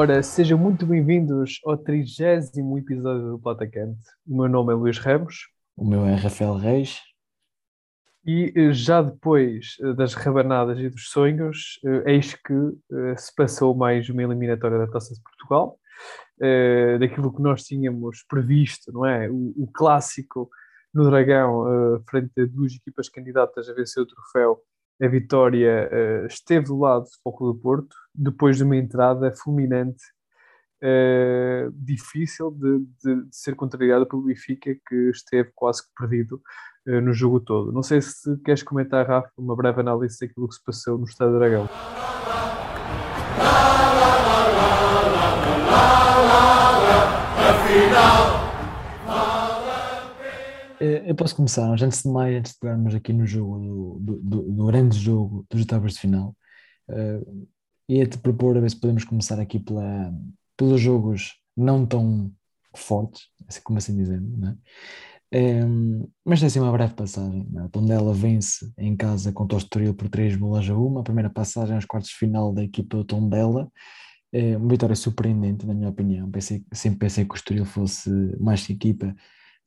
Ora, sejam muito bem-vindos ao trigésimo episódio do Plata Quente. O meu nome é Luís Ramos. O meu é Rafael Reis. E eh, já depois eh, das rabanadas e dos sonhos, eh, eis que se passou mais uma eliminatória da Taça de Portugal, daquilo que nós tínhamos previsto, não é? O, o clássico no Dragão, frente a duas equipas candidatas a vencer o troféu, a vitória uh, esteve do lado do Foco do Porto, depois de uma entrada fulminante, uh, difícil de, de, de, ser contrariada pelo Benfica, que esteve quase que perdido uh, no jogo todo. Não sei se queres comentar, Rafa, uma breve análise daquilo que se passou no Estado do Dragão. Afinal eu posso começar, antes de mais, antes de pegarmos aqui no jogo, do, do, do grande jogo dos oitavos de final, uh, ia-te propor a ver se podemos começar aqui pela, pelos jogos não tão fortes, assim como assim dizendo, né? Um, eh, mas tem assim uma breve passagem. Né? Tondela vence em casa contra o Estoril por 3 bolas a 1. A primeira passagem aos quartos de final da equipa do Tondela. É uma vitória surpreendente, na minha opinião. Pensei, sempre pensei que o Estoril fosse mais equipa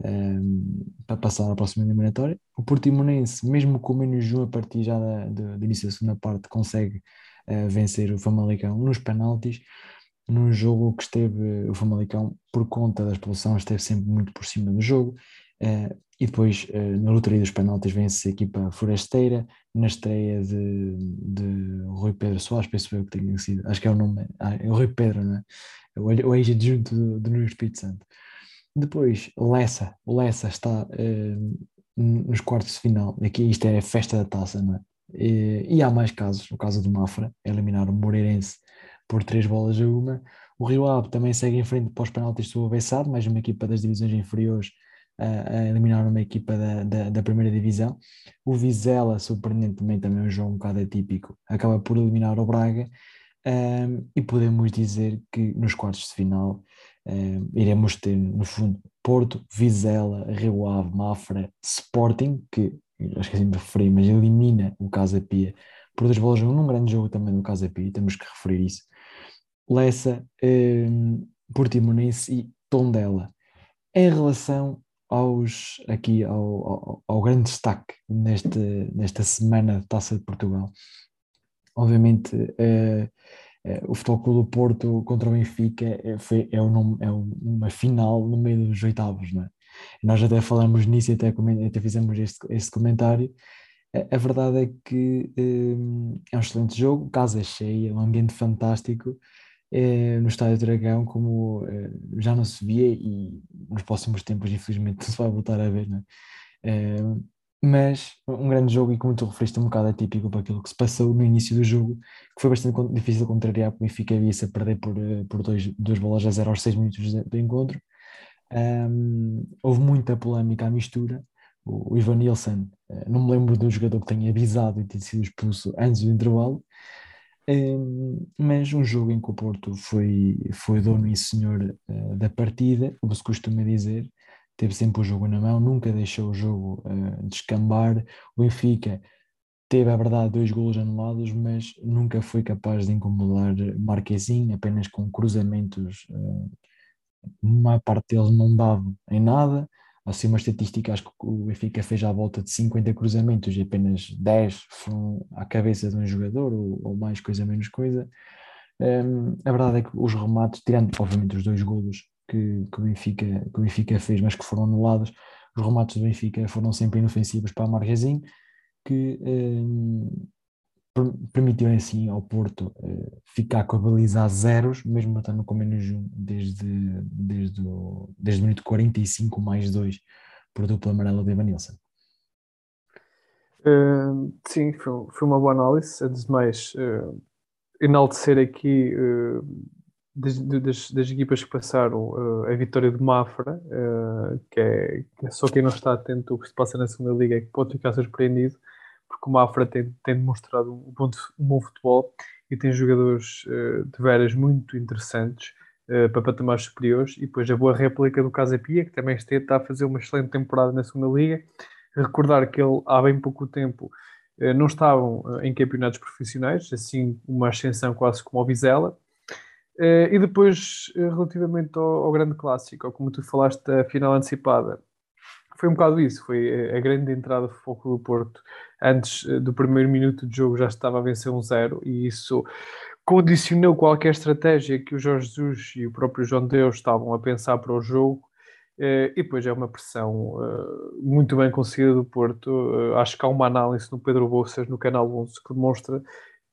um, para passar à próxima eliminatória. O Portimonense, mesmo com menos um a partir já da, do, do início da segunda parte, consegue uh, vencer o Famalicão nos penaltis, num jogo que esteve o Famalicão, por conta da expulsão, esteve sempre muito por cima do jogo. Uh, e depois, uh, na lotaria dos penaltis, vence a equipa forasteira, na estreia de, de Rui Pedro Soares, penso eu que tenha sido, acho que é o nome, ah, é o Rui Pedro, não é? O ex-adjunto do, do Nuno Espírito Santo. Depois, Lessa. O Lessa está uh, nos quartos de final. Aqui isto é a festa da taça, não é? E, há mais casos. O caso do Mafra, eliminar o Moreirense por três bolas a uma. O Rio Ave também segue em frente para os penaltis do Bessado, mais uma equipa das divisões inferiores a eliminar uma equipa da, da, da, primeira divisão. O Vizela, surpreendentemente, também é um jogo um bocado atípico, acaba por eliminar o Braga. Um, e podemos dizer que nos quartos de final Uh, iremos ter, no fundo, Porto, Vizela, Rio Ave, Mafra, Sporting, que acho que assim me referi, mas elimina o Casa Pia por dois bolas num grande jogo também do Casa Pia, temos que referir isso. Lessa, um, Portimonense e Tondela. Em relação aos, aqui ao, ao, ao grande destaque neste, nesta semana de Taça de Portugal, obviamente uh, o Futebol Clube do Porto contra o Benfica é, foi, é, um, é uma final no meio dos oitavos, não é? Nós até falamos nisso e até, até fizemos este, este comentário. A, a verdade é que um, é um excelente jogo, casa cheia, um ambiente fantástico é, no Estádio Dragão, como é, já não se via e nos próximos tempos, infelizmente, não se vai voltar a ver, não é? é mas um grande jogo e como tu referiste um bocado atípico para aquilo que se passou no início do jogo, que foi bastante difícil de contrariar, porque o Benfica havia-se a perder por, eh, por dois, duas bolas a zero aos seis minutos do encontro. Um, houve muita polémica à mistura. O, o Ivan Nielsen, eh, não me lembro do jogador que tenha avisado e ter sido expulso antes do intervalo, um, mas um jogo em que o Porto foi, foi dono e senhor uh, da partida, como se costuma dizer, teve sempre o jogo na mão, nunca deixou o jogo uh, descambar. O Benfica teve, a verdade, dois golos anulados, mas nunca foi capaz de incomodar Marquezinho, apenas com cruzamentos, uh, uma parte deles não davam em nada. Assim, uma estatística, acho que o Benfica fez à volta de 50 cruzamentos e apenas 10 foram à cabeça de um jogador, ou, ou mais coisa, menos coisa. Um, ehm, a verdade é que os remates, tirando obviamente os dois golos que, que, o Benfica, que o Benfica fez, mas que foram anulados. Os remates do Benfica foram sempre inofensivos para a Marquezinho, que eh, permitiu assim ao Porto eh, ficar com a baliza a zeros, mesmo estando com menos um desde, desde, o, desde o minuto 45 mais 2 por dupla amarela de Evanilson. Uh, sim, foi, foi, uma boa análise. Antes de mais, uh, enaltecer aqui uh, das, das, das, equipas que passaram uh, a vitória de Mafra, uh, que, é, que, é, só quem não está atento ao que se passa na segunda liga é que pode ficar surpreendido, porque o Mafra tem, tem demonstrado um bom, um bom futebol e tem jogadores uh, de veras muito interessantes para patamares superiores, e depois a boa réplica do Casa Pia, que também está a fazer uma excelente temporada na segunda liga. Recordar que ele há bem pouco tempo não estavam em campeonatos profissionais, assim uma ascensão quase como o Vizela, e depois, relativamente ao, ao, grande clássico, ou como tu falaste, a final antecipada, foi um bocado isso, foi a grande entrada do Foco do Porto. Antes do primeiro minuto de jogo já estava a vencer um zero e isso condicionou qualquer estratégia que o Jorge Jesus e o próprio João Deus estavam a pensar para o jogo. Eh, e depois é uma pressão eh, muito bem conseguida do Porto. Eh, acho que há uma análise no Pedro Bolsas, no canal 11, que demonstra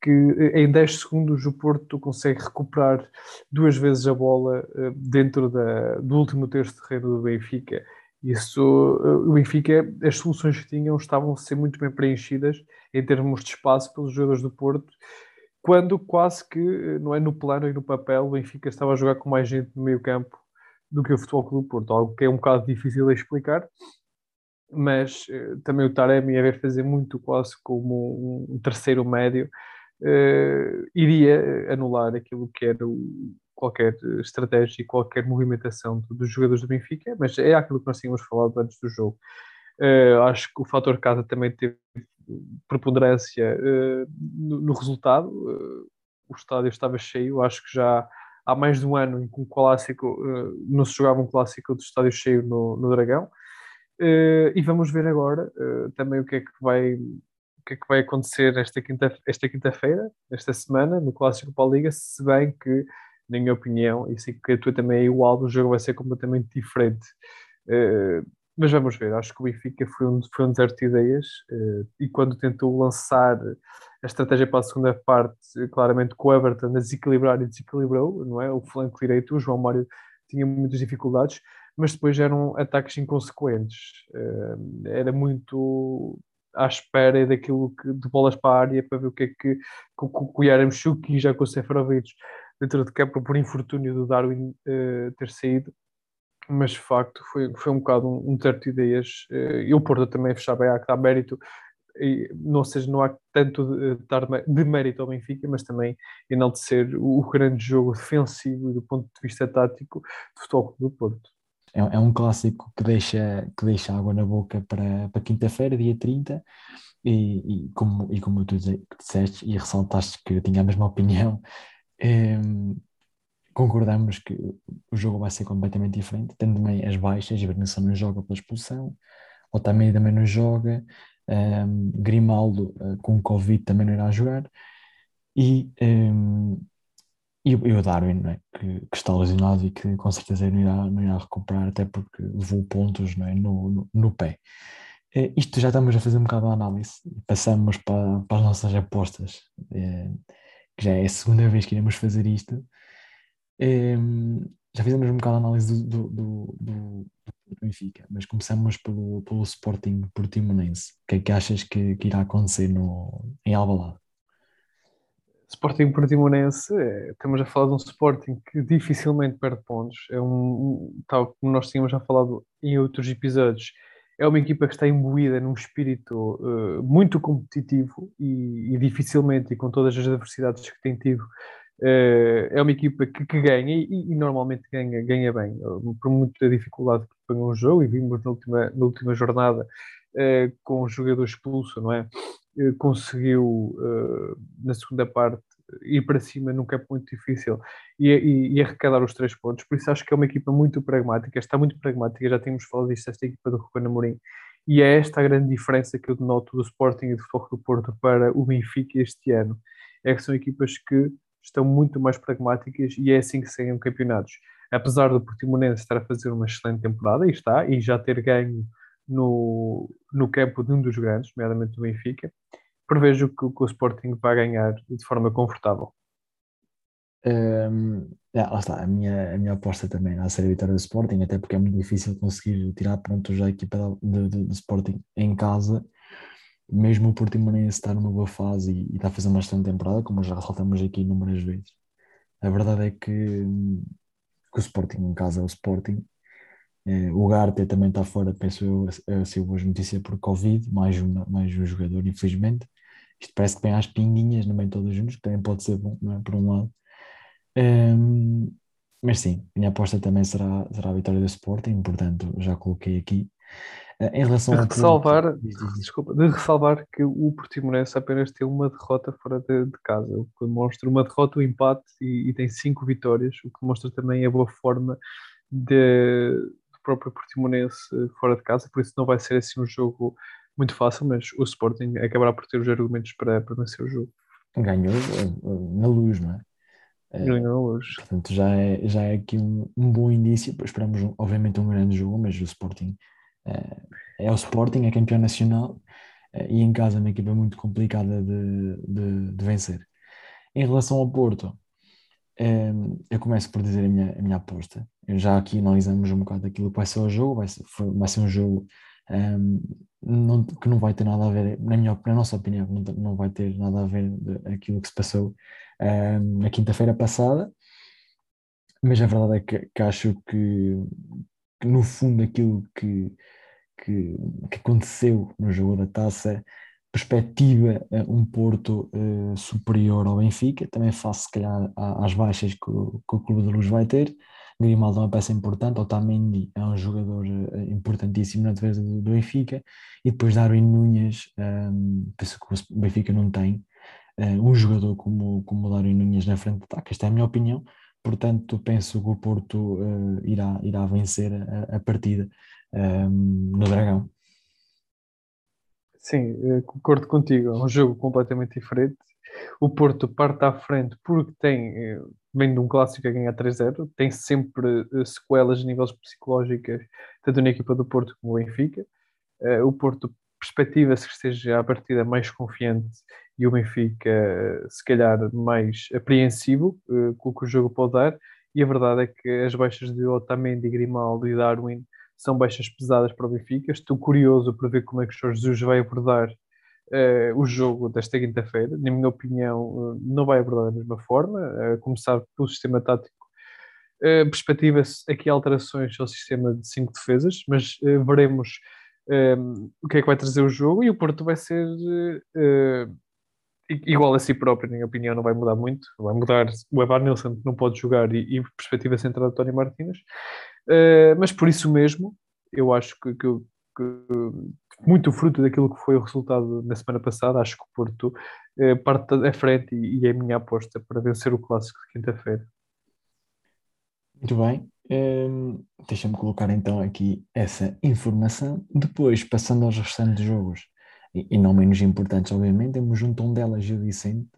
que em 10 segundos o Porto consegue recuperar duas vezes a bola dentro da, do último terço de terreno do Benfica. Isso, o Benfica, as soluções que tinham estavam a ser muito bem preenchidas em termos de espaço pelos jogadores do Porto quando quase que, eh, não é no plano e no papel, o Benfica estava a jogar com mais gente no meio campo do que o Futebol Clube do Porto, algo que é um bocado difícil de explicar, mas eh, também o Taremi a ver fazer muito quase como um, terceiro médio, uh, iria anular aquilo que era o, qualquer estratégia e qualquer movimentação dos jogadores do Benfica, mas é aquilo que nós tínhamos falado antes do jogo. Uh, acho que o fator casa também teve preponderância uh, no, no, resultado. Uh, o estádio estava cheio, acho que já há mais de um ano em que um clássico não se jogava um clássico do estádio cheio no, no Dragão. e vamos ver agora também o que é que vai que é que vai acontecer esta quinta esta quinta-feira, esta semana no clássico para a Liga, se bem que na minha opinião, e sei que a tua também é igual, o jogo vai ser completamente diferente. Uh, mas vamos ver, acho que o Benfica foi um, foi um deserto de ideias uh, e quando tentou lançar a estratégia para a segunda parte, claramente com o Everton a desequilibrar e desequilibrou, não é? O flanco direito, o João Mário tinha muitas dificuldades, mas depois eram ataques inconsequentes. Uh, era muito à espera daquilo que, de bolas para a área para ver o que é que, que, o Yaramchuk e já com o Seferovic dentro de campo por infortúnio do Darwin uh, ter saído mas de facto foi, foi um bocado um, um de ideias. Eh, e o Porto também fechava a que dá mérito, e, não seja, não há tanto de, de mérito ao Benfica, mas também enaltecer o, o grande jogo defensivo do ponto de vista tático do futebol do Porto. É, é, um clássico que deixa, que deixa água na boca para, para quinta-feira, dia 30, e, e, como, e como tu disseste e ressaltaste que eu tinha a mesma opinião, é, concordamos que o jogo vai ser completamente diferente, tendo também as baixas, Ibernação não joga pela expulsão, Otamendi também não joga, um, Grimaldo uh, com Covid também não irá jogar, e, um, e, e, o Darwin, é? que, que, está lesionado e que com certeza não irá, não irá recuperar, até porque levou pontos não é? no, no, no pé. Uh, isto já estamos a fazer um bocado de análise, passamos para, para as nossas apostas, uh, que já é a segunda vez que iremos fazer isto, um, já fizemos um bocado a análise do, do, do, do, Benfica, mas começamos pelo, pelo Sporting Portimonense. O que é que achas que, que irá acontecer no, em Alvalade? Sporting Portimonense, é, estamos a falar de um Sporting que dificilmente perde pontos. É um, tal como nós tínhamos já falado em outros episódios, é uma equipa que está imbuída num espírito uh, muito competitivo e, e, dificilmente, e com todas as adversidades que tem tido, Uh, é uma equipa que, que ganha e, e, normalmente ganha, ganha bem, por muita dificuldade que põe um jogo, e vimos na última, na última jornada uh, com o jogador expulso, não é? Uh, conseguiu na segunda parte ir para cima num campo muito difícil e, e, e, arrecadar os três pontos. Por isso acho que é uma equipa muito pragmática, está muito pragmática. Já tínhamos falado disto, esta equipa do Ruben Amorim. E é esta a grande diferença que eu denoto do Sporting e do Futebol do Porto para o Benfica este ano. É que são equipas que estão muito mais pragmáticas e é assim que saem campeonatos. Apesar do Portimonense estar a fazer uma excelente temporada, e está, e já ter ganho no, no campo de um dos grandes, nomeadamente do Benfica, prevejo que, que o Sporting vai ganhar de forma confortável. Um, é, lá está, a minha, a minha aposta também na série vitória do Sporting, até porque é muito difícil conseguir tirar pontos da equipa do Sporting em casa mesmo o Portimonense está numa boa fase e, e está a fazer uma excelente temporada, como já ressaltamos aqui inúmeras vezes. A verdade é que, que o Sporting em casa é o Sporting. É, o Garte também está fora, penso eu, a, a ser boas notícias por Covid, mais, uma, mais um jogador, infelizmente. Isto parece que vem às pinguinhas, não vem todos juntos, que também pode ser bom, não é? Por um lado. Um, mas sim, minha aposta também será, será a vitória do Sporting, portanto já coloquei aqui. Uh, em relação de ressalvar, desculpa, de ressalvar que o Portimonense apenas tem uma derrota fora de, de casa, o que demonstra uma derrota, um empate e, e, tem cinco vitórias, o que demonstra também a boa forma de, do próprio Portimonense fora de casa, por isso não vai ser assim um jogo muito fácil, mas o Sporting acabará por ter os argumentos para, para vencer o jogo. ganhou uh, na luz, não é? Uh, Ganhou na luz. Portanto, já é, já é aqui um, um bom indício. Esperamos, obviamente, um grande jogo, mas o Sporting uh, é o Sporting, é campeão nacional e em casa é uma equipa muito complicada de, de, de vencer. Em relação ao Porto, eu começo por dizer a minha, a minha aposta. Eu já aqui analisamos um bocado aquilo que vai ser o jogo. Vai ser, vai ser um jogo um, não, que não vai ter nada a ver, na, minha, na nossa opinião, não, vai ter nada a ver aquilo que se passou um, na quinta-feira passada, mas a verdade é que, que acho que, que, no fundo aquilo que, que, que, aconteceu no jogo da taça perspectiva um Porto uh, superior ao Benfica, também face se calhar às baixas que o, que o Clube da Luz vai ter, Grimaldo é uma peça importante, Otamendi é um jogador eh, importantíssimo na defesa do, do Benfica, e depois Darwin Nunes, um, ehm, penso que o Benfica não tem uh, um jogador como, como o Darwin Nunes na frente de ataque, esta é a minha opinião, portanto penso que o Porto uh, irá, irá vencer a, a partida um, ehm, no Dragão. Sim, concordo contigo, é um jogo completamente diferente. O Porto parte à frente porque tem vem de um clássico a ganhar 3-0, tem sempre uh, sequelas a níveis psicológicas, tanto na equipa do Porto como o Benfica. Uh, o Porto perspectiva-se que esteja a partida mais confiante e o Benfica, uh, se calhar, mais apreensivo com o que o jogo pode dar. E a verdade é que as baixas de Otamendi, Grimaldo e Darwin são baixas pesadas para o Benfica. Estou curioso para ver como é que o Jorge Jesus vai abordar o jogo desta quinta-feira, na minha opinião, uh, não vai abordar da mesma forma, uh, começar pelo sistema tático. Uh, Perspectiva-se aqui alterações ao sistema de cinco defesas, mas veremos um, o que é que vai trazer o jogo e o Porto vai ser igual a si próprio, na minha opinião, não vai mudar muito. Vai mudar o Evan Nilsson, que não pode jogar, e, e perspectiva central de Tony Martínez, mas por isso mesmo, eu acho que, que, que muito fruto daquilo que foi o resultado na semana passada. Acho que o Porto eh, parte à frente e, e, é a minha aposta para vencer o clássico de quinta-feira. Muito bem. Um, Deixa-me colocar então aqui essa informação. Depois, passando aos restantes jogos, e, e não menos importantes, obviamente, temos um tom dela Gil Vicente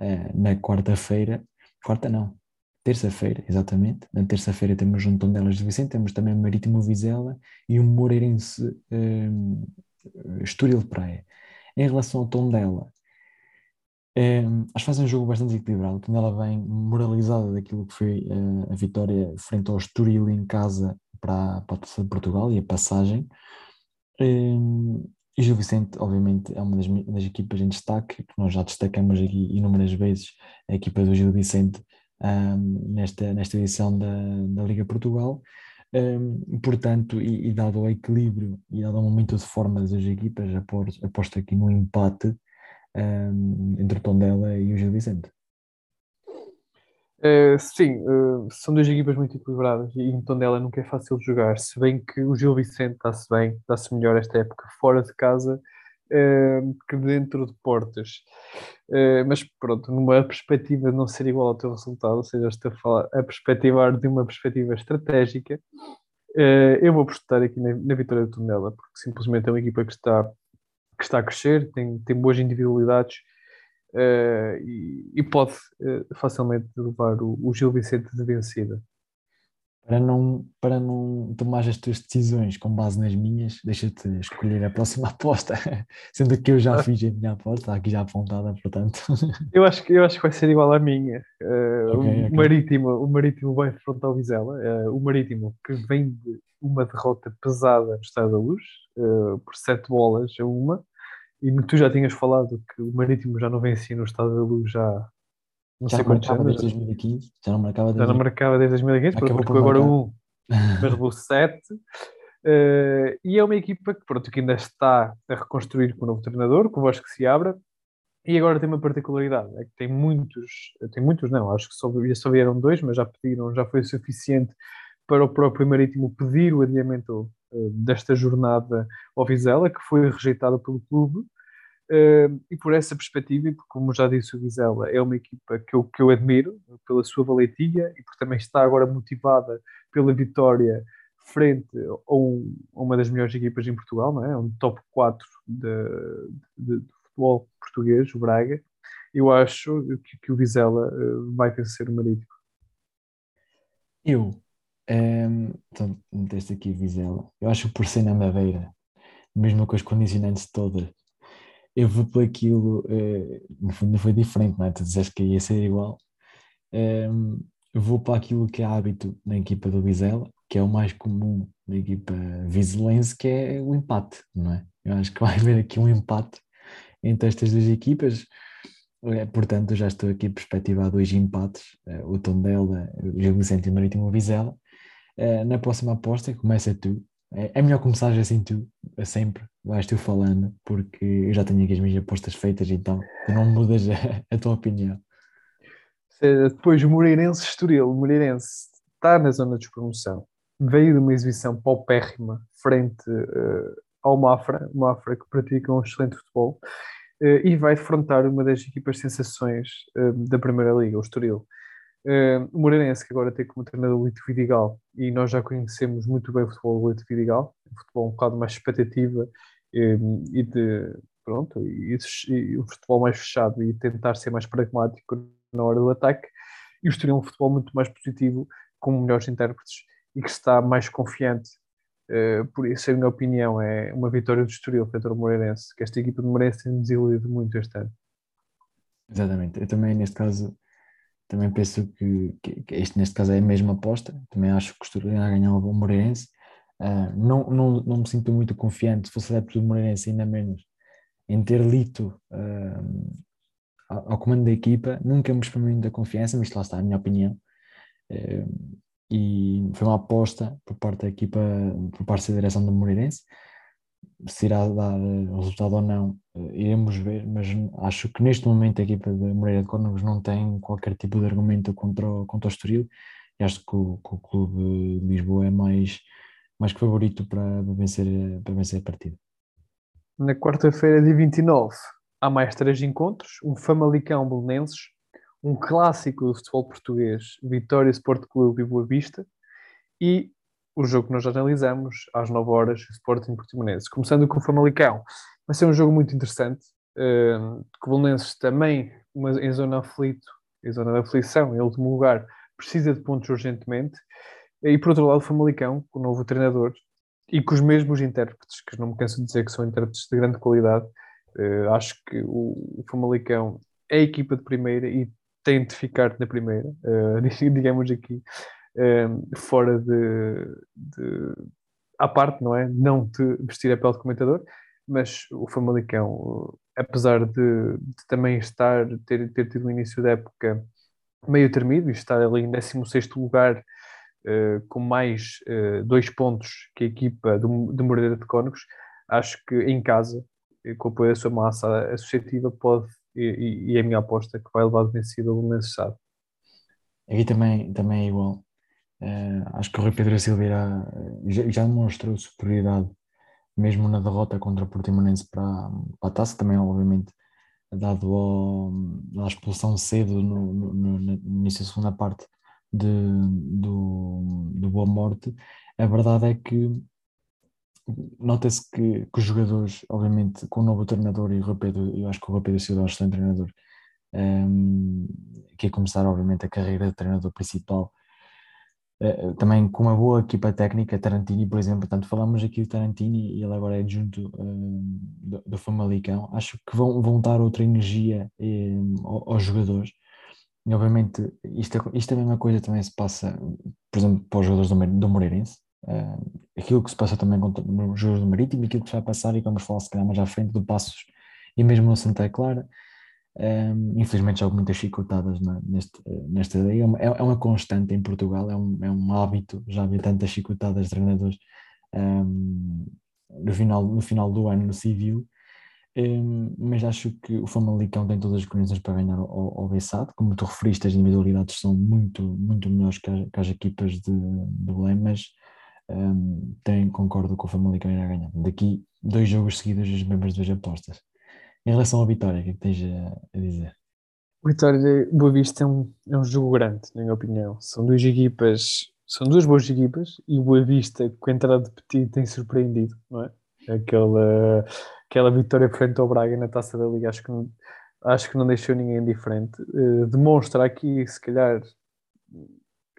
uh, na quarta-feira. Quarta não, terça-feira, exatamente. Na terça-feira temos um Tondelas de Vicente, temos também o Marítimo Vizela e o Moreirense um, Estoril de Praia. Em relação ao Tondela, um, acho que faz um jogo bastante equilibrado. O Tondela vem moralizada daquilo que foi uh, a vitória frente ao Estoril em casa para, para a de Portugal e a passagem. Um, e Gil Vicente, obviamente, é uma das, das equipas em destaque, que nós já destacamos aqui inúmeras vezes, a equipa do Gil Vicente um, nesta, nesta edição da, da Liga Portugal. Um, portanto, e, e, dado o equilíbrio e dado o momento de forma das equipas, aposto, aqui no empate um, entre o Tondela e o Gil Vicente. Uh, sim, uh, são duas equipas muito equilibradas e em Tondela nunca é fácil de jogar, se bem que o Gil Vicente está-se bem, está-se melhor esta época fora de casa que dentro de portas. Uh, mas pronto, numa perspectiva de não ser igual ao teu resultado, ou seja, estou a, falar, a perspectivar de uma perspectiva estratégica, uh, eu vou apostar aqui na, vitória do Tonela, porque simplesmente é uma equipa que está, que está a crescer, tem, tem boas individualidades uh, e, pode facilmente levar o Gil Vicente de vencida para não, para não tomar as tuas decisões com base nas minhas, deixa-te escolher a próxima aposta, sendo que eu já ah. fiz a minha aposta, aqui já apontada, portanto. Eu acho que, eu acho que vai ser igual à minha. Uh, okay, o, okay. Marítimo, o Marítimo vai enfrentar o Vizela, uh, o Marítimo que vem de uma derrota pesada no Estado da Luz, uh, por sete bolas a uma, e tu já tinhas falado que o Marítimo já não vencia no Estado da Luz já não já sei quantos anos. desde 2015. Já não marcava desde, já não marcava desde 2015, Acabou porque agora um, mas levou sete. Uh, e é uma equipa que, pronto, que ainda está a reconstruir com o novo treinador, com o Vasco que se abra, e agora tem uma particularidade, é que tem muitos, tem muitos não, acho que só, só vieram dois, mas já pediram, já foi suficiente para o próprio Marítimo pedir o adiamento desta jornada ao Vizela, que foi rejeitada pelo clube, Uh, e por essa perspectiva, e porque, como já disse o Vizela, é uma equipa que eu, que eu admiro pela sua valentia e porque também está agora motivada pela vitória frente a, um, uma das melhores equipas em Portugal, não é? um top 4 de, de, de futebol português, o Braga. Eu acho que, que o Vizela uh, vai vencer o Marítimo. Eu, um, então, meteste aqui Vizela, eu acho que por ser na Madeira, mesmo com as condicionantes todas eu vou por aquilo, eh, no fundo foi diferente, não é? Tu disseste que ia ser igual. Um, eu vou para aquilo que é hábito na equipa do Vizela, que é o mais comum na equipa vizelense, que é o empate, não é? Eu acho que vai haver aqui um empate entre estas duas equipas. É, portanto, já estou aqui perspectivado dois empates, eh, o Tondela, o Gil Vicente e o Marítimo Vizela. Eh, na próxima aposta, começa tu, é, é melhor começar assim tu, sempre, vais tu falando, porque eu já tenho aqui as minhas apostas feitas, então tu não mudas a, a tua opinião. Depois o Moreirense Estoril, o Moreirense está na zona de despromoção, veio de uma exibição paupérrima frente uh, ao Mafra, Mafra que pratica um excelente futebol, uh, e vai defrontar uma das equipas sensações uh, da Primeira Liga, o Estoril. Uh, o Moreirense, que agora tem como treinador o Lito Vidigal, e nós já conhecemos muito bem o futebol do Lito Vidigal, um futebol um bocado mais expectativa um, e de pronto, e, e, um futebol mais fechado e tentar ser mais pragmático na hora do ataque, e o Estoril é um futebol muito mais positivo, com melhores intérpretes e que está mais confiante. Uh, por isso, a minha opinião é uma vitória do Estoril frente ao Moreirense, que esta equipa do Moreirense tem desiludido muito este ano. Exatamente, eu também neste caso também penso que, que, que, este neste caso é a mesma aposta. Também acho que costumaria ganhar o Moreirense. Uh, não, não, não me sinto muito confiante, se fosse adepto do Moreirense, ainda menos, em ter Lito uh, ao, ao, comando da equipa. Nunca me exprimei muita confiança, mas lá está a minha opinião. Uh, e foi uma aposta por parte da equipa, por parte da direção do Moreirense se irá dar resultado ou não, iremos ver, mas acho que neste momento a equipa de Moreira de Córnegos não tem qualquer tipo de argumento contra o, contra o Estoril e acho que o, que o clube de Lisboa é mais, mais que favorito para, vencer, para vencer a partida. Na quarta-feira, dia 29, há mais três encontros, um Famalicão Belenenses, um clássico do futebol português, Vitória Sport Clube e Boa Vista, e o jogo que nós analisamos às 9 horas, Sporting Portimonense. Começando com o Famalicão, vai ser um jogo muito interessante, uh, que o Belenenses também, uma, em zona aflito, em zona de aflição, em último lugar, precisa de pontos urgentemente. E por outro lado, o Famalicão, com o novo treinador, e com os mesmos intérpretes, que não me canso de dizer que são intérpretes de grande qualidade, uh, acho que o, o Famalicão é a equipa de primeira e tem de ficar na primeira, uh, digamos aqui, Ehm, fora de, de, à parte, não é? Não de vestir a pele de comentador, mas o Famalicão, apesar de, de, também estar, ter, ter tido um início da época meio termido e estar ali em 16 lugar, uh, com mais uh, dois pontos que a equipa do, de Moreira de Cónegos, acho que em casa, com o apoio da sua massa associativa, pode, e, e é a minha aposta, que vai levar de vencido o necessário. Aqui também, também é igual. Uh, acho que o Rui Pedro Silva irá, já, já demonstrou superioridade mesmo na derrota contra o Portimonense para, para a taça, também obviamente dado ao, a expulsão cedo no, no, no, início da segunda parte de, do, do Boa Morte, a verdade é que nota-se que, que, os jogadores, obviamente com o novo treinador e o Rui Pedro, eu acho que o Rui Pedro Silva é um excelente treinador, um, que é começar obviamente a carreira de treinador principal também com uma boa equipa técnica, Tarantini, por exemplo, tanto falamos aqui do Tarantini e ele agora é adjunto uh, do, do Famalicão, acho que vão, vão dar outra energia aos, aos jogadores. E obviamente isto, é, isto é a mesma coisa também se passa, por exemplo, para os jogadores do, do Moreirense, aquilo que se passa também com os jogadores do Marítimo, aquilo que se vai passar e vamos falar se calhar mais à frente do Passos e mesmo no Santa Clara, um, infelizmente já houve muitas chicotadas na, neste, nesta liga. É, é, uma constante em Portugal, é um, é um hábito já haver tantas chicotadas de treinadores um, no, final, no final do ano no civil. mas acho que o Famalicão tem todas as condições para ganhar ao, ao Bessado. Como tu referiste, as individualidades são muito, muito melhores que as, que as equipas de, de Belém, mas um, tem, concordo com o Famalicão irá ganhar. Daqui dois jogos seguidos as mesmas duas apostas. Em relação à vitória, o que é que tens a, dizer? Vitória Boa Vista é um, é um jogo grande, na minha opinião. São duas equipas, são duas boas equipas e o Boa Vista, com a entrada de Petit, tem surpreendido, não é? Aquela, aquela vitória frente ao Braga na taça da Liga, acho que não, acho que não deixou ninguém diferente. Uh, demonstra aqui, se calhar,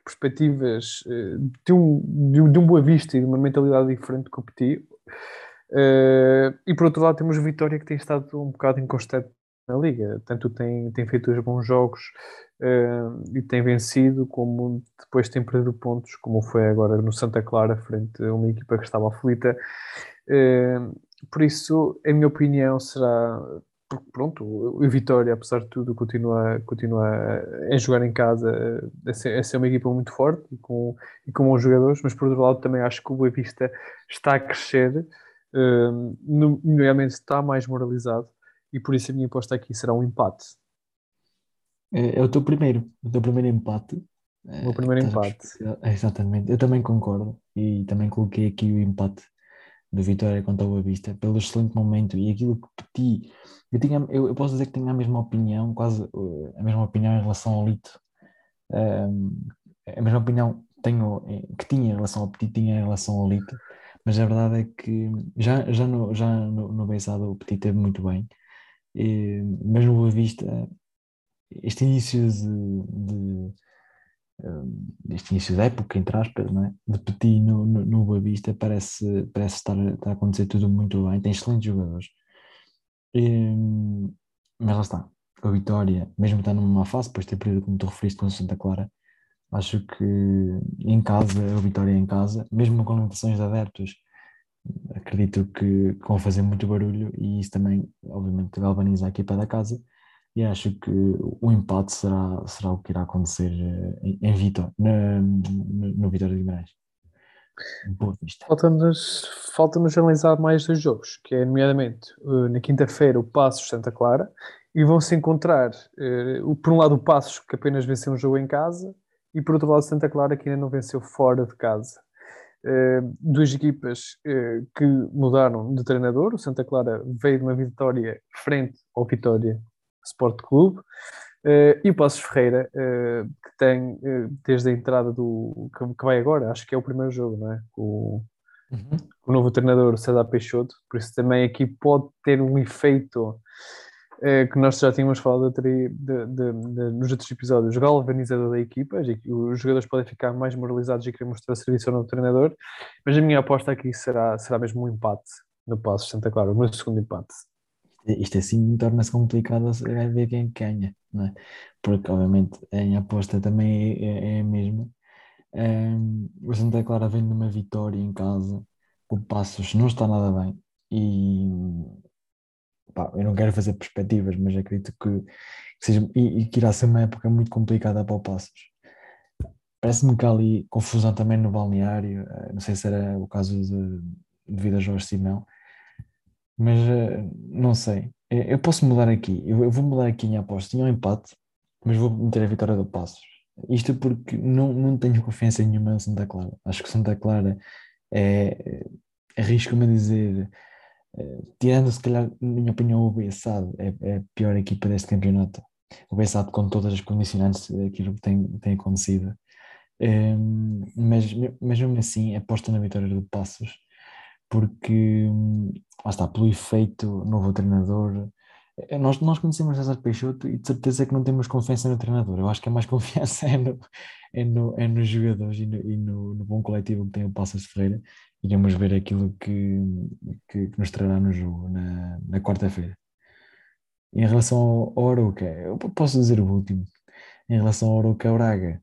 perspectivas uh, de, um, de, um, Boa Vista e de uma mentalidade diferente que o Petit. Uh, e por outro lado, temos a Vitória que tem estado um bocado inconstante na Liga. Tanto tem, tem feito os bons jogos uh, e tem vencido, como depois tem perdido pontos, como foi agora no Santa Clara, frente a uma equipa que estava aflita. Uh, por isso, a minha opinião será. Pronto, o Vitória, apesar de tudo, continua, continua a jogar em casa, a ser, a ser uma equipa muito forte e com, e com bons jogadores, mas por outro lado também acho que o Boa Vista está a crescer, uh, nomeadamente está mais moralizado, e por isso a minha aposta aqui será um empate. É, é o teu primeiro, o teu primeiro empate. O meu primeiro é, empate. Exatamente, eu também concordo e também coloquei aqui o empate do Vitória contra o Boa Vista pelo excelente momento e aquilo que pedi. Eu, tinha, eu, eu posso dizer que tenho a mesma opinião, quase uh, a mesma opinião em relação ao Lito. Um, a mesma opinião tenho, que tinha em relação ao Petit, tinha em relação ao Lito, mas a verdade é que já, já no, já no, no Beizado o Petit teve muito bem e, mas no Boa Vista, este início de, de este início da época, entre aspas, não é? de Petit no, no, no Boa Vista, parece, parece estar, estar a acontecer tudo muito bem, tem excelentes jogadores. E, mas lá está, a Vitória, mesmo estando numa fase, depois de ter perdido, como tu referiste, com Santa Clara, acho que em casa, a Vitória em casa, mesmo com limitações adeptos, acredito que, vão fazer muito barulho e isso também, obviamente, galvaniza a equipa da casa e acho que o empate será, será o que irá acontecer eh, em, em Vitor, no, no Vitória de Guimarães. Falta-nos falta analisar mais dois jogos, que é nomeadamente eh, na quinta-feira o Passos Santa Clara e vão se encontrar eh, por um lado o Passos que apenas venceu um jogo em casa e por outro lado Santa Clara que ainda não venceu fora de casa. Uh, duas equipas uh, que mudaram de treinador. O Santa Clara veio de uma vitória frente ao Vitória Sport Clube. Uh, e o Passos Ferreira, que tem desde a entrada do. Que, que, vai agora, acho que é o primeiro jogo, não é? O, uhum. o novo treinador, César Peixoto. Por isso também aqui pode ter um efeito é, que nós já tínhamos falado de, de, de, nos outros episódios, galvanizador da equipa, os jogadores podem ficar mais moralizados e querer mostrar serviço ao novo treinador, mas a minha aposta aqui será, será mesmo um empate no Passo Santa Clara, o meu segundo empate. Isto assim torna-se complicado a ver quem ganha, não é? Porque obviamente a aposta também é, é, é a mesma. Um, o Santa Clara vem de uma vitória em casa, o Passos não está nada bem e pá, eu não quero fazer perspectivas, mas acredito que, que seja, e, e, que irá ser uma época muito complicada para o Passos. Parece-me que há ali confusão também no balneário, eh, não sei se era o caso de, devido a Jorge Simão, mas eh, não sei. Eu posso mudar aqui, eu vou mudar aqui em aposta. Tinha um empate, mas vou meter a vitória do Passos. Isto porque não, não tenho confiança nenhuma em Santa Clara. Acho que Santa Clara é, arrisco-me a dizer, eh, tirando se calhar, na minha opinião, o Bessado é, é, a pior equipa deste campeonato. O Bessado com todas as condicionantes daquilo que tem, tem acontecido. Um, ehm, mas, mas mesmo assim aposto na vitória do Passos porque lá está, pelo efeito novo treinador eh, nós, nós conhecemos César Peixoto e de certeza que não temos confiança no treinador. Eu acho que é mais confiança é, no, é, no, é nos jogadores e, no, e no, no, bom coletivo que tem o Passos Ferreira iremos ver aquilo que, que, que nos trará no jogo na, na quarta-feira. Em relação ao, Arouca, eu posso dizer o último. Em relação ao Arouca Braga,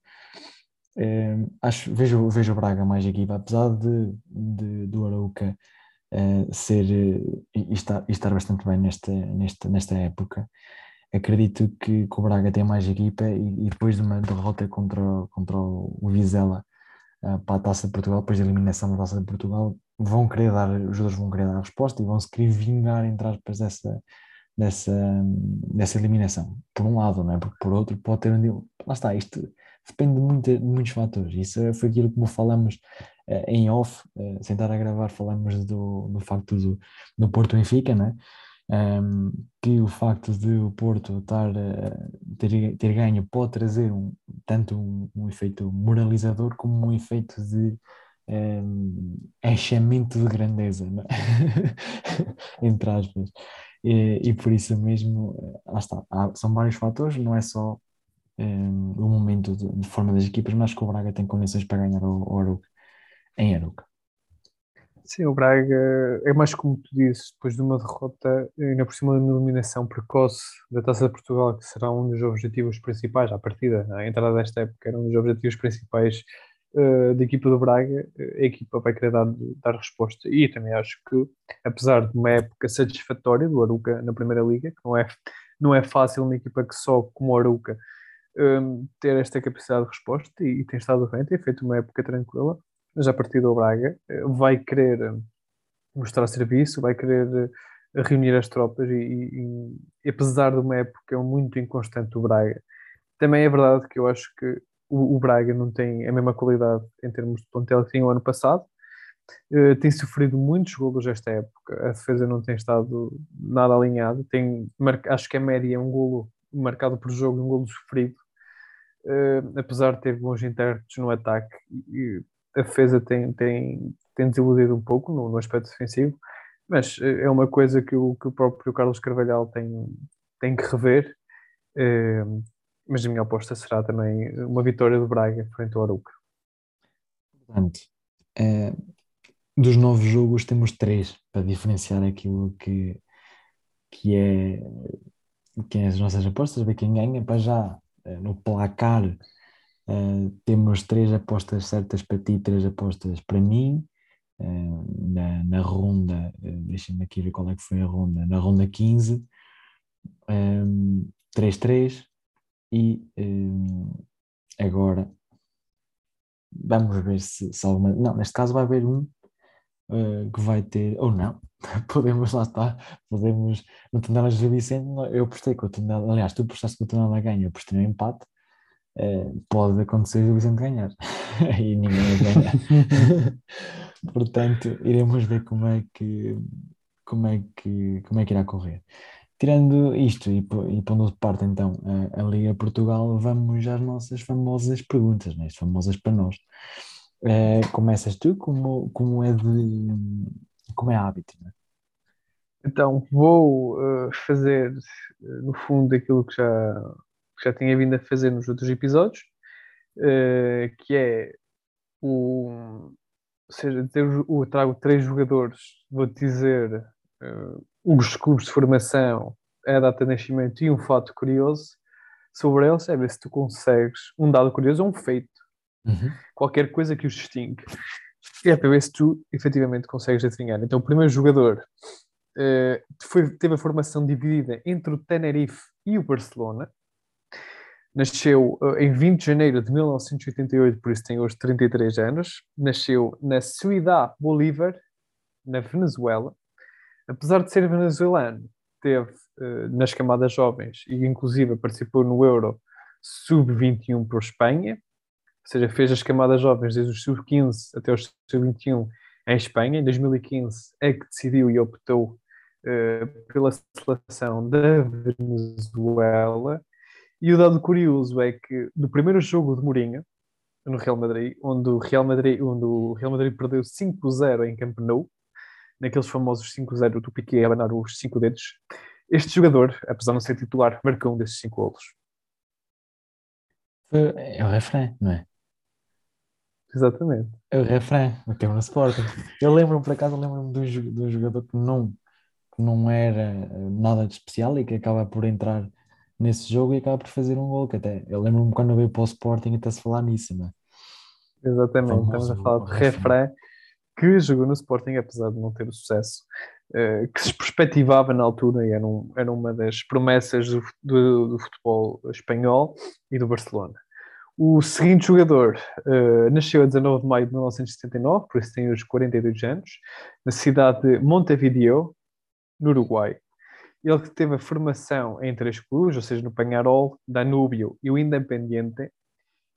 eh, acho, vejo, vejo o Braga mais equipa, apesar de, de do Arouca eh, ser e estar, estar bastante bem nesta, nesta, nesta época. Acredito que, que o Braga tem mais equipa e, e depois de uma derrota contra, contra o Vizela uh, para a Taça de Portugal, depois da eliminação da Taça de Portugal, vão querer dar, os jogadores vão querer dar a resposta e vão se querer vingar, entre aspas, dessa, dessa, dessa eliminação. Por um lado, não é? Porque por outro pode ter um. Lá está, isto depende de, de muitos fatores. Isso foi aquilo que falamos em off, sem estar a gravar, falamos do, do facto do, do Porto Benfica, né? Um, que o facto de o Porto estar, uh, ter, ter ganho pode trazer um, tanto um, um efeito moralizador como um efeito de um, de grandeza, é? entre aspas. E, e, por isso mesmo, lá está, há, são vários fatores, não é só um, o momento de, de, forma das equipas, mas que o Braga tem condições para ganhar o, o Aruca, em Aruca. Sim, o Braga é mais como tu dizes, depois de uma derrota, ainda por cima de uma eliminação precoce da Taça de Portugal, que será um dos objetivos principais, à partida, a entrada desta época era um dos objetivos principais uh, da equipa do Braga, a equipa vai querer dar, dar resposta. E também acho que, apesar de uma época satisfatória do Aruca na Primeira Liga, que não é, não é fácil uma equipa que só como o Aruca um, ter esta capacidade de resposta e, e tem estado bem, tem feito uma época tranquila mas a partir do Braga eh, vai querer eh, mostrar serviço, vai querer eh, reunir as tropas e, e, e, apesar de uma época muito inconstante do Braga, também é verdade que eu acho que o, o Braga não tem a mesma qualidade em termos de plantel que tinha o ano passado. Uh, tem sofrido muitos golos esta época, a defesa não tem estado nada alinhada, tem, acho que a média é um golo marcado por jogo, um golo sofrido, uh, apesar de ter bons intérpretes no ataque, e, a defesa tem, tem, tem desiludido um pouco no, no aspecto defensivo, mas eh, é uma coisa que o, que o próprio Carlos Carvalhal tem, tem que rever. Eh, mas a minha aposta será também uma vitória do Braga frente ao Aruca. Portanto, é, dos novos jogos temos três para diferenciar aquilo que, que, é, que é as nossas apostas, ver quem ganha, para já no placar Uh, temos três apostas certas para ti, três apostas para mim. Uh, na, na ronda, uh, deixa-me aqui ver qual é que foi a ronda, na ronda 15, um, 3-3 e agora vamos ver se, se alguma. Não, neste caso vai haver um que vai ter, ou não, podemos lá estar, podemos no Tondela de Vicente, eu apostei com o Tondela, aliás, tu apostaste que o Tondela ganha, eu apostei no empate Uh, pode acontecer o Vicente ganhar e ninguém vai ganhar. Portanto, iremos ver como é que como é que como é que irá correr. Tirando isto e, e pondo de parte então a, a, Liga Portugal, vamos às nossas famosas perguntas, né? famosas para nós. Uh, começas tu como, como é de como é hábito, né? Então vou uh, fazer no fundo aquilo que já que já tinha vindo a fazer nos outros episódios, uh, que é o. Ou seja, eu trago três jogadores, vou dizer uh, os clubes de formação, a data de nascimento e um fato curioso sobre eles, é ver se tu consegues um dado curioso ou um feito, uhum. qualquer coisa que os distingue. E é para ver se tu efetivamente consegues adivinhar. Então, o primeiro jogador uh, foi, teve a formação dividida entre o Tenerife e o Barcelona. Nasceu uh, em 20 de janeiro de 1988, por isso tem hoje 33 anos. Nasceu na Ciudad Bolívar, na Venezuela. Apesar de ser venezuelano, teve uh, nas camadas jovens e inclusive participou no Euro Sub-21 para a Espanha, ou seja, fez as camadas jovens desde os Sub-15 até os Sub-21 em Espanha. Em 2015 é que decidiu e optou uh, pela seleção da Venezuela e o dado curioso é que no primeiro jogo de Mourinho, no Real Madrid, onde o Real Madrid, onde o Real Madrid perdeu 5-0 em Camp Nou, naqueles famosos 5-0 do Piqué a abanar os 5 dedos, este jogador, apesar de não ser titular, marcou um desses 5 golos. É o refrão, não é? Exatamente. É o refrão, o tema no Sporting. Eu lembro-me, por acaso, lembro-me de um jogador que não, que não era nada de especial e que acaba por entrar nesse jogo e acaba por fazer um gol, que até eu lembro-me quando veio para o Sporting até se falar nisso, não é? Exatamente, estamos a falar de refré que jogou no Sporting, apesar de não ter o sucesso uh, que se perspectivava na altura e era, um, era uma das promessas do, do, do, futebol espanhol e do Barcelona. O seguinte jogador uh, nasceu a 19 de maio de 1979, por isso tem os 42 anos, na cidade de Montevideo, no Uruguai. Ele que teve a formação em três clubes, ou seja, no Panharol, Danúbio e o Independiente,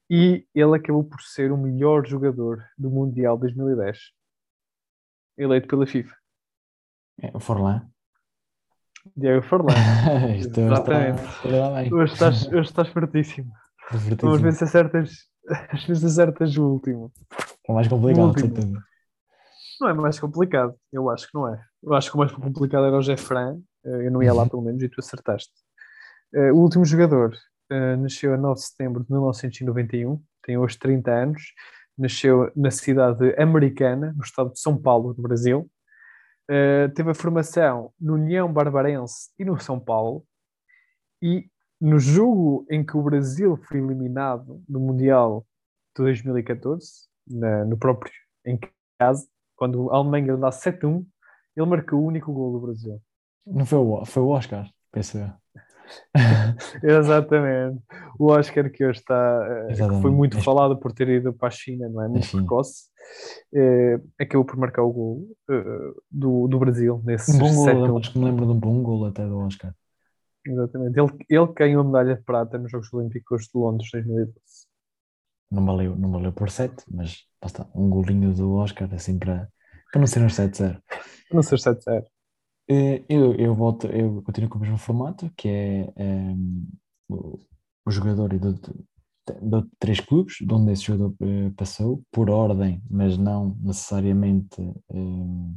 E ele acabou por ser o melhor jogador do Mundial 2010. Eleito pela FIFA. É, o Forlan. Diego Forlan. Exatamente. Hoje estás, hoje estás fortíssimo. Vamos ver se acertas, às vezes acertas o último. É mais complicado. Não é mais complicado, eu acho que não é. Eu acho que o mais complicado era o Jeffran, eu não ia lá Uhum. pelo menos e tu acertaste. Eh, O último jogador eh, nasceu a 9 de setembro de 1991, tem hoje 30 anos, nasceu na cidade americana, no estado de São Paulo, no Brasil. Eh, Teve a formação no União Barbarense e no São Paulo. E no jogo em que o Brasil foi eliminado no Mundial de 2014, na- no próprio em casa, quando a Alemanha dá 7-1, ele marcou o único gol do Brasil. Não foi o, foi o Oscar, penso eu. Exatamente. O Oscar que hoje está, eh, que foi muito falado por ter ido para a China, não é? Muito China. precoce, eh, acabou por marcar o gol eh, do, do Brasil nesse Um bom gol, 7-1. acho que me lembro de um bom gol até do Oscar. Exatamente. Ele, ele ganhou a medalha de prata nos Jogos Olímpicos de Londres 2012. Não valeu, não valeu por 7, mas está, um golinho do Oscar assim para, para não ser um 7-0. Não sei se é 7-0. Eh, Eu, eu volto, eu continuo com o mesmo formato, que é ehm, o, jogador e três clubes, de onde esse jogador eh, passou, por ordem, mas não necessariamente. ehm,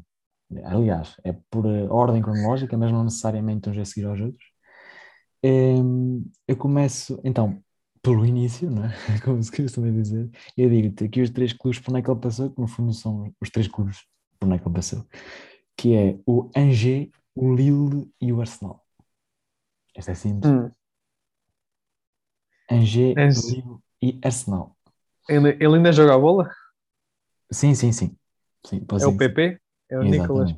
aliás, é por eh, ordem cronológica, mas não necessariamente uns a seguir aos outros. Ehm, eu começo, então, pelo início, é? Como se costuma dizer, eu digo-te aqui os três clubes por onde é que ele passou, que no fundo são os três clubes por onde é que ele passou que é o Angers, o Lille e o Arsenal. Este é simples. Hum. Angers. Lille e Arsenal. Ele, ele ainda joga a bola? Sim, sim, sim. sim É o. PP? É o Nicolas.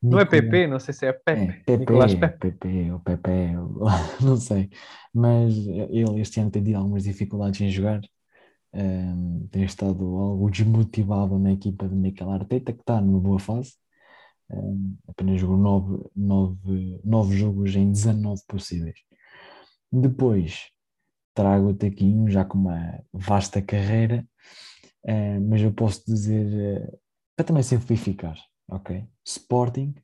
Não é PP, não sei se é Pepe. É, Pepe, Pepe. Pepe, ou Pepe, não sei. Mas ele este ano tem tido algumas dificuldades em jogar. Ehm, tem estado algo desmotivado na equipa de Mikel Arteta, que está numa boa fase. Ehm, apenas jogou 9, nove nove jogos em 19 possíveis. Depois trago-te aqui um já com uma vasta carreira, eh, mas eu posso dizer, eh, para também simplificar, ok? Sporting,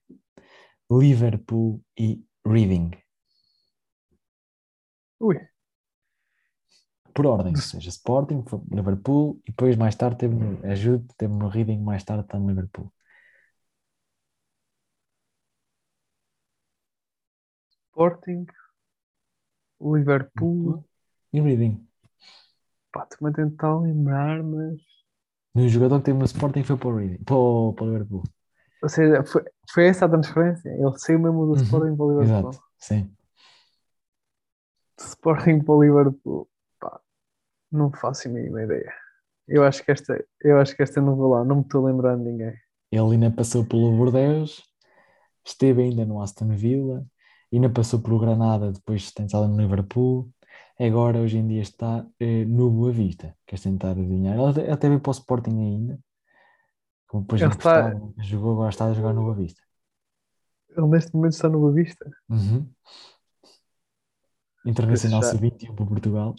Liverpool e Reading. Ui, Por ordem, ou seja, Sporting, Liverpool e depois mais tarde teve no, ajude, teve no Reading, mais tarde está no Liverpool. Sporting, Liverpool. E Reading. Pá, estou-me a tentar lembrar, mas. O jogador que teve no Sporting foi para o Reading, para o, para o Liverpool. Ou seja, foi, foi essa a transferência? Ele saiu mesmo do Uhum, Sporting para o Liverpool. Exato, sim. Sporting para o Liverpool. Pá, não faço a mínima ideia. Eu acho que esta, eu acho que esta não vou lá, não me estou lembrando de ninguém. Ele ainda passou pelo Bordeaux, esteve ainda no Aston Villa, ainda passou pelo Granada, depois tem estado no Liverpool, agora hoje em dia está eh, no Boa Vista. Queres tentar adivinhar? Ele até- ele até veio para o Sporting ainda, como depois Ele está- jogou, agora está a jogar no Boa Vista. Ele neste momento está no Boa Vista. Uhum. Internacional já- Sub-21 para Portugal.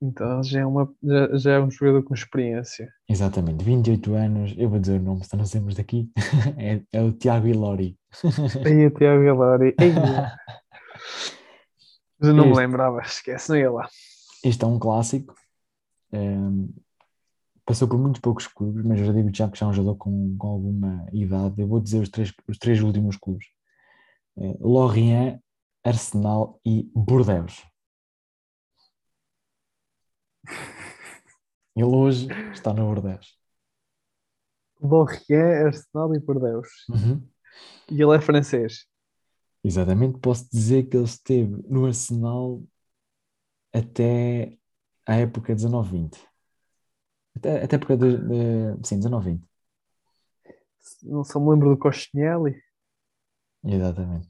Então já é, uma, já, já é um jogador com experiência. Exatamente, 28 anos, eu vou dizer o nome, se não sabemos daqui, é, é o Tiago Ilori. Aí a Tiago Galari. Ei, Mas eu não me Este. lembrava, esquece, não ia lá. Este é um clássico. ehm, passou por muitos poucos clubes, mas eu digo já que já é um jogador com, com alguma idade. Eu vou dizer os três, os três últimos clubes: Eh, Lorient, Arsenal e Bordeaux. Ele hoje está no Bordeaux. Lorient, Arsenal e Bordeaux. Uhum. E ele é francês. Exatamente, posso dizer que ele esteve no Arsenal até a época 19-20. Até, até a época de, de, sim, 19-20. Não só me lembro do Costinelli. Exatamente.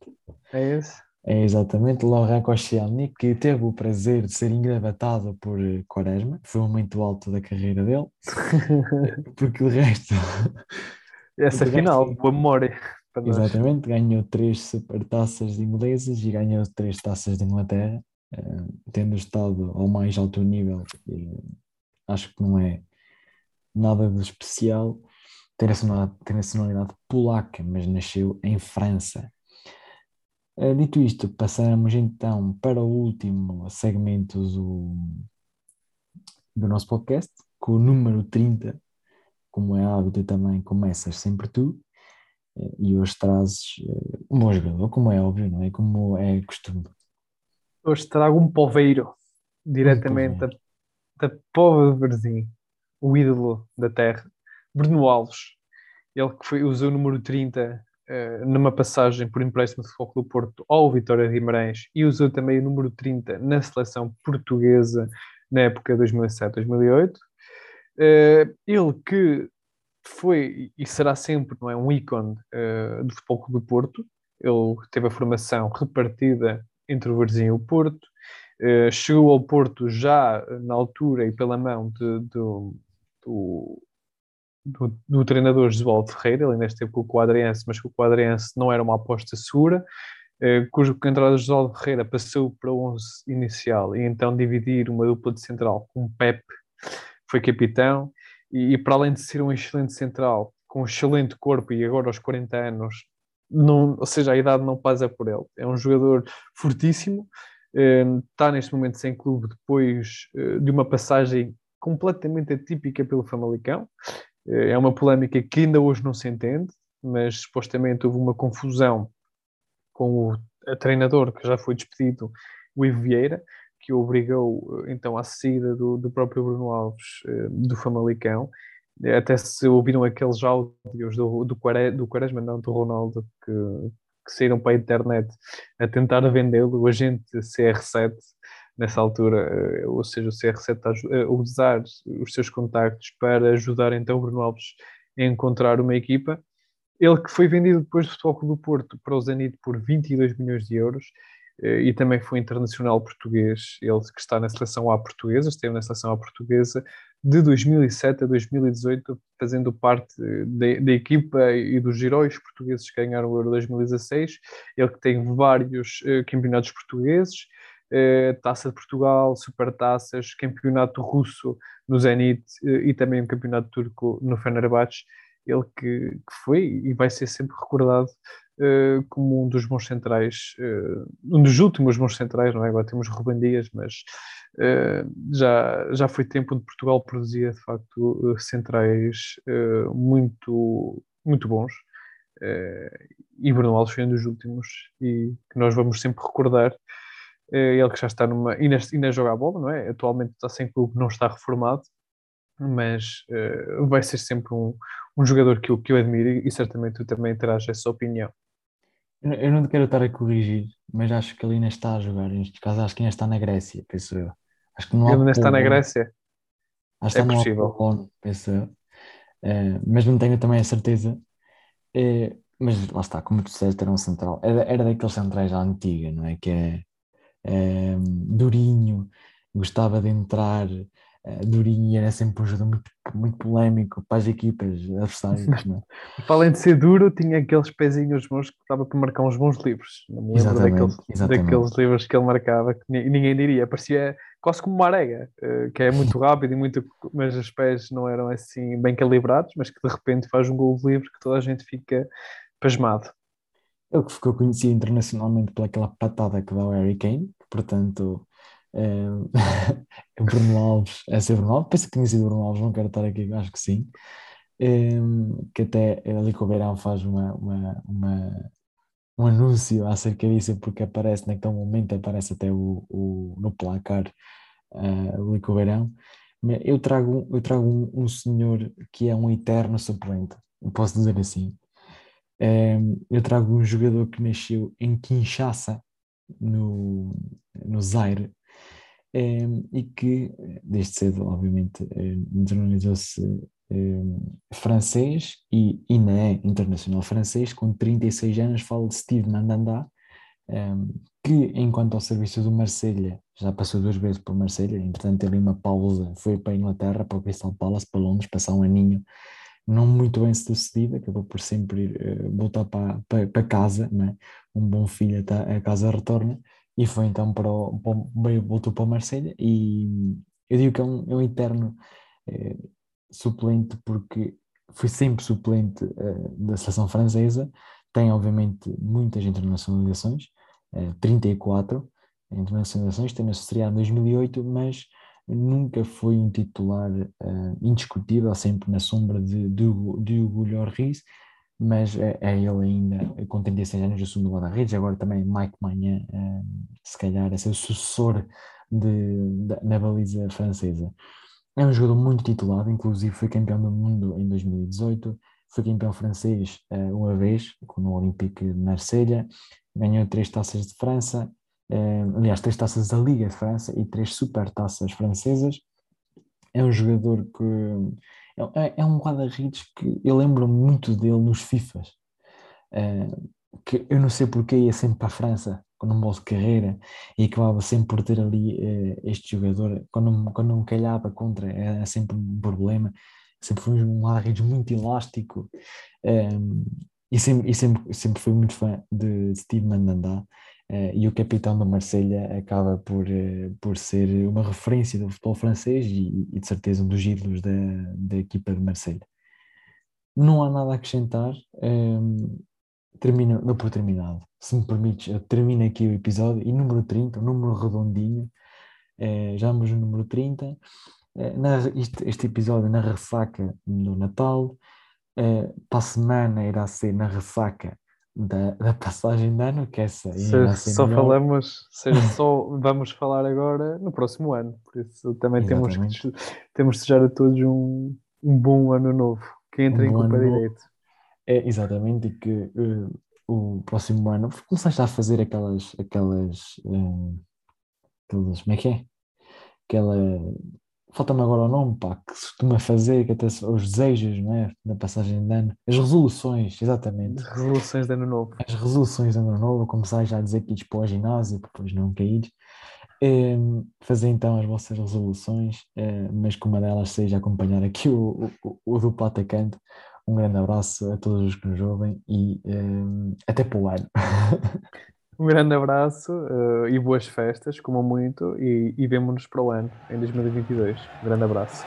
É esse? É exatamente Laurent Koscielny, que teve o prazer de ser engravatado por eh, Quaresma, foi o momento alto da carreira dele, porque o resto, Essa Muito final, bem. boa memória. Exatamente, ganhou três supertaças inglesas e ganhou três taças de Inglaterra. Eh, tendo estado ao mais alto nível, acho que não é nada de especial. Tem nacionalidade, tem nacionalidade polaca, mas nasceu em França. Uh, dito isto, passamos então para o último segmento do, do nosso podcast, com o número 30. Como é hábito, também começas sempre tu. Uh, e hoje trazes uh, um bom jogador, como é óbvio, não é? Como é costume. Hoje trago um poveiro, diretamente um da, da Pova de Varzim, o ídolo da terra, Bruno Alves. Ele que foi, usou o número 30 uh, numa passagem por empréstimo do Futebol do Porto ao Vitória de Guimarães e usou também o número 30 na seleção portuguesa na época 2007-2008. Uh, ele que foi e será sempre não é, um ícone uh, do Futebol do Porto. Ele teve a formação repartida entre o Varzim e o Porto. Chegou ao Porto já na altura e pela mão de, de, do, do, do treinador Josualdo Ferreira, ele ainda esteve com o Quadriense, mas o Quadriense não era uma aposta segura, eh, cujo entrada de Josualdo Ferreira passou para o 11 inicial e então dividir uma dupla de central com Pep, foi capitão, e, e, para além de ser um excelente central, com um excelente corpo e agora aos 40 anos, não, ou seja, a idade não passa por ele, é um jogador fortíssimo, eh, está neste momento sem clube depois eh, de uma passagem completamente atípica pelo Famalicão, é uma polémica que ainda hoje não se entende, mas supostamente houve uma confusão com o treinador que já foi despedido, o Ivo Vieira, que obrigou eh, então à saída do, do próprio Bruno Alves eh, do Famalicão. Até se ouviram aqueles áudios do, do, do Quaresma, não, do Ronaldo, que, que saíram para a internet a tentar vendê-lo, o agente CR7 nessa altura, eh, ou seja, o CR7 está a usar os seus contactos para ajudar então o Bruno Alves a encontrar uma equipa. Ele que foi vendido depois do Futebol do Porto para o Zenit por 22 milhões de euros eh, e também foi internacional português, ele que está na seleção A portuguesa, esteve na seleção A portuguesa de 2007 a 2018, fazendo parte da equipa e dos heróis portugueses que ganharam o Euro 2016. Ele que tem vários campeonatos portugueses, eh, Taça de Portugal, Supertaças, Campeonato Russo no Zenit eh, e também o Campeonato Turco no Fenerbahçe. Ele que, que foi e vai ser sempre recordado uh, como um dos bons centrais, uh, um dos últimos bons centrais, não é? Agora temos Ruben Dias, mas uh, já, já foi tempo onde Portugal produzia de facto centrais muito, muito bons. e Bruno Alves foi um dos últimos e que nós vamos sempre recordar eh, ele que já está numa. ainda, ainda joga a bola, não é? Atualmente está sem clube, não está reformado, mas uh, vai ser sempre um, um jogador que eu, que eu admiro e, certamente tu também terás essa opinião. Eu não te quero estar a corrigir, mas acho que ele ainda está a jogar. Neste caso, acho que ainda está na Grécia, penso eu. Acho que não ele ainda está na Grécia? Acho que é possível. Apolo, penso eu. Uh, mas não tenho também a certeza. Uh, mas lá está, como tu disseste, era um central. Era, era daqueles centrais já antiga, não é? Que é uh, durinho, gostava de entrar uh, durinho e era sempre um jogador muito, muito polémico para as equipas adversárias. É? para além de ser duro, tinha aqueles pezinhos bons que estava para marcar uns bons livros. Não me lembro daqueles, daqueles livros que ele marcava que ninguém diria, parecia quase como uma arega, uh, que é muito rápido e muito, mas os pés não eram assim bem calibrados, mas que de repente faz um gol livre que toda a gente fica pasmado. Ele que ficou conhecido internacionalmente pelaquela patada que dá o Harry Kane, portanto, é, o Bruno Alves, é ser Bruno Alves, penso que tinha sido o Bruno Alves, não quero estar aqui, acho que sim, é, que até ali com o Beirão faz uma, uma, uma, um anúncio acerca disso, porque aparece naquele momento, aparece até o, o no placar uh, o Lico Beirão, eu trago, eu trago um, um senhor que é um eterno suplente, posso dizer assim, eu trago um jogador que nasceu em Kinshasa, no, no Zaire, e que desde cedo, obviamente, internacionalizou-se francês e é internacional francês, com 36 anos, falo de Steve Mandanda, que enquanto ao serviço do Marselha já passou duas vezes por Marselha, entretanto teve uma pausa, foi para a Inglaterra, para o Crystal Palace, para Londres, passar um aninho não muito bem sucedido, acabou por sempre uh, voltar para, para, para casa, né? Um bom filho até a casa retorna, e foi então para o, para voltou para o Marselha e eu digo que é um, é um eterno eh, suplente porque foi sempre suplente uh, da seleção francesa, tem obviamente muitas internacionalizações, uh, 34 internacionalizações, tem estreado em 2008, mas nunca foi um titular indiscutível, sempre na sombra de, de, de Hugo Lloris, mas é, é, ele ainda com 36 anos o guarda-redes, agora também Mike Manhã, uh, se calhar é seu sucessor de, de, na baliza francesa. É um jogador muito titulado, inclusive foi campeão do mundo em 2018, foi campeão francês uh, uma vez, no Olympique de Marselha, ganhou três taças de França, uh, aliás, três taças da Liga de França e três super taças francesas. É um jogador que é, é um guarda-redes que eu lembro muito dele nos FIFAs, uh, que eu não sei porque ia sempre para a França com um modo de carreira e acabava sempre por ter ali uh, este jogador, quando, quando não calhava contra, era sempre um problema. Sempre foi um guarda-redes muito elástico um, ehm, e, sempre, e sempre, sempre fui muito fã de Steve Mandanda. Uh, e o capitão da Marselha acaba por, uh, por ser uma referência do futebol francês e, e, de certeza um dos ídolos da, da equipa de Marselha. Não há nada a acrescentar. Um, ehm, termino, dou por terminado. Se me permites, eu termino aqui o episódio. E número 30, um número redondinho, eh, já vamos no número 30. Eh, na, este, este, episódio na ressaca do Natal. Eh, para a semana irá ser na ressaca da, da passagem de ano, que essa se, só melhor. falamos, seja, só vamos falar agora no próximo ano. Por isso também temos que temos de desejar a todos um, um bom ano novo. Que entre um em culpa direito. É, exatamente, e que uh, o próximo ano começaste a fazer aquelas, aquelas, uh, aquelas, como é que é? Aquela, falta-me agora o nome, pá, que se costuma fazer, que até os desejos, não é? Na passagem de ano, as resoluções, exatamente. As resoluções de ano novo. As resoluções de ano novo, começais já a dizer que ides para o ginásio, depois não caídes. Um, ehm, fazer então as vossas resoluções, uh, mas que uma delas seja acompanhar aqui o, o, o duplo atacante, um grande abraço a todos os que nos ouvem e um, eh, até para o ano. Um grande abraço uh, e boas festas, como muito, e, e vemo-nos para o ano, em 2022. Um grande abraço.